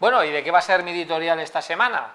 Bueno, ¿y de qué va a ser mi editorial esta semana?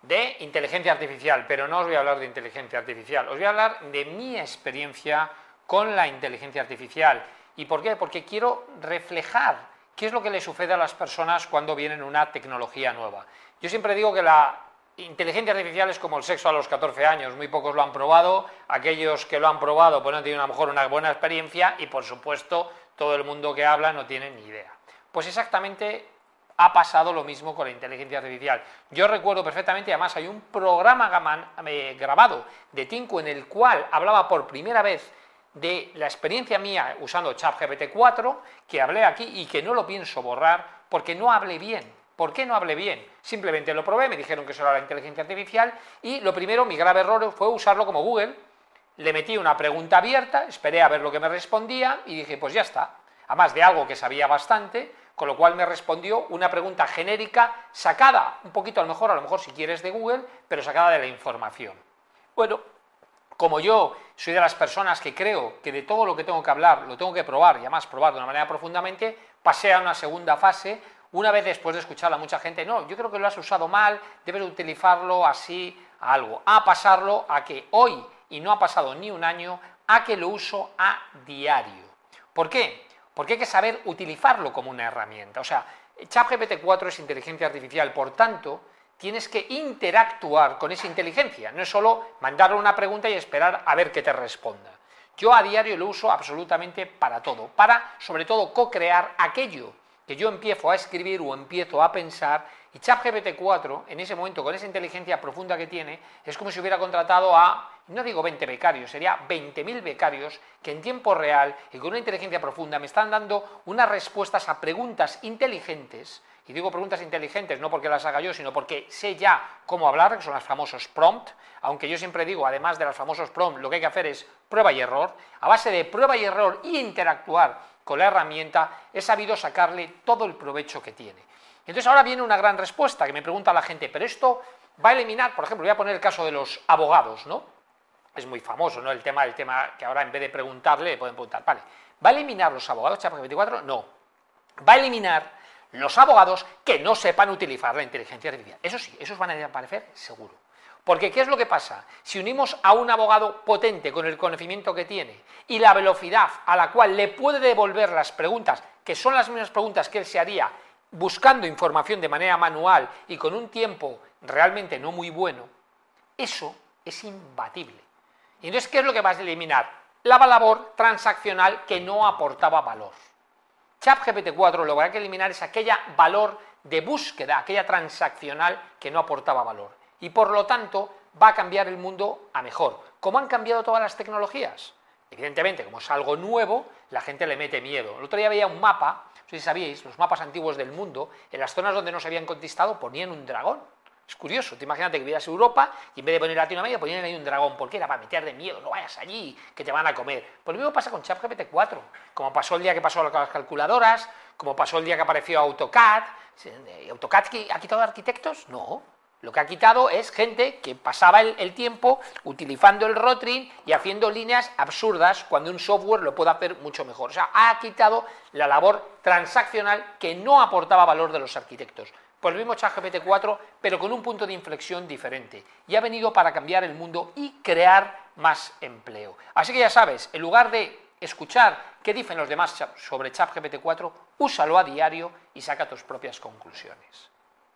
De inteligencia artificial, pero no os voy a hablar de inteligencia artificial, os voy a hablar de mi experiencia con la inteligencia artificial. ¿Y por qué? Porque quiero reflejar qué es lo que le sucede a las personas cuando vienen una tecnología nueva. Yo siempre digo que la inteligencia artificial es como el sexo a los 14 años, muy pocos lo han probado, aquellos que lo han probado pues no tienen a lo mejor una buena experiencia y por supuesto todo el mundo que habla no tiene ni idea. Pues exactamente ha pasado lo mismo con la inteligencia artificial. Yo recuerdo perfectamente, además hay un programa eh, grabado de Tinku en el cual hablaba por primera vez de la experiencia mía usando ChatGPT 4, que hablé aquí y que no lo pienso borrar porque no hablé bien. ¿Por qué no hablé bien? Simplemente lo probé, me dijeron que eso era la inteligencia artificial y lo primero, mi grave error fue usarlo como Google. Le metí una pregunta abierta, esperé a ver lo que me respondía y dije, pues ya está. Además de algo que sabía bastante, con lo cual me respondió una pregunta genérica sacada, un poquito a lo mejor, a lo mejor si quieres de Google, pero sacada de la información. Bueno, como yo soy de las personas que creo que de todo lo que tengo que hablar lo tengo que probar y además probar de una manera profundamente, pasé a una segunda fase, una vez después de escuchar a mucha gente, no, yo creo que lo has usado mal, debes utilizarlo así a algo, a pasarlo a que hoy, y no ha pasado ni un año, a que lo uso a diario. ¿Por qué? Porque hay que saber utilizarlo como una herramienta. O sea, ChatGPT 4 es inteligencia artificial, por tanto, tienes que interactuar con esa inteligencia, no es solo mandarle una pregunta y esperar a ver qué te responda. Yo a diario lo uso absolutamente para todo, para sobre todo co-crear aquello que yo empiezo a escribir o empiezo a pensar y ChatGPT 4 en ese momento con esa inteligencia profunda que tiene es como si hubiera contratado a no digo 20 becarios, sería 20.000 becarios que en tiempo real y con una inteligencia profunda me están dando unas respuestas a preguntas inteligentes, y digo preguntas inteligentes no porque las haga yo, sino porque sé ya cómo hablar, que son los famosos prompt, aunque yo siempre digo, además de los famosos prompt, lo que hay que hacer es prueba y error, a base de prueba y error y interactuar con la herramienta, he sabido sacarle todo el provecho que tiene. Entonces ahora viene una gran respuesta que me pregunta la gente, pero esto va a eliminar, por ejemplo, voy a poner el caso de los abogados, ¿no? es muy famoso, ¿no? El tema, el tema que ahora en vez de preguntarle, le pueden preguntar, vale, ¿va a eliminar los abogados ChatGPT 24? No. Va a eliminar los abogados que no sepan utilizar la inteligencia artificial. Eso sí, esos van a aparecer seguro. Porque ¿qué es lo que pasa? Si unimos a un abogado potente con el conocimiento que tiene y la velocidad a la cual le puede devolver las preguntas, que son las mismas preguntas que él se haría buscando información de manera manual y con un tiempo realmente no muy bueno, eso es imbatible. Y entonces, ¿qué es lo que vas a eliminar? La labor transaccional que no aportaba valor. ChatGPT 4 lo que hay que eliminar es aquella valor de búsqueda, aquella transaccional que no aportaba valor. Y por lo tanto va a cambiar el mundo a mejor. ¿Cómo han cambiado todas las tecnologías? Evidentemente, como es algo nuevo, la gente le mete miedo. El otro día veía un mapa, no sé si sabíais, los mapas antiguos del mundo, en las zonas donde no se habían conquistado ponían un dragón. Es curioso, te imagínate que vieras Europa y en vez de poner Latinoamérica ponían ahí un dragón. ¿Por qué? Era para meter de miedo, no vayas allí, que te van a comer. Pues lo mismo pasa con ChatGPT 4, como pasó el día que pasó las calculadoras, como pasó el día que apareció AutoCAD. ¿AutoCAD ha quitado arquitectos? No. Lo que ha quitado es gente que pasaba el, tiempo utilizando el Rotring y haciendo líneas absurdas cuando un software lo puede hacer mucho mejor. O sea, ha quitado la labor transaccional que no aportaba valor de los arquitectos. Pues el mismo ChatGPT 4, pero con un punto de inflexión diferente. Y ha venido para cambiar el mundo y crear más empleo. Así que ya sabes, en lugar de escuchar qué dicen los demás sobre ChatGPT 4, úsalo a diario y saca tus propias conclusiones.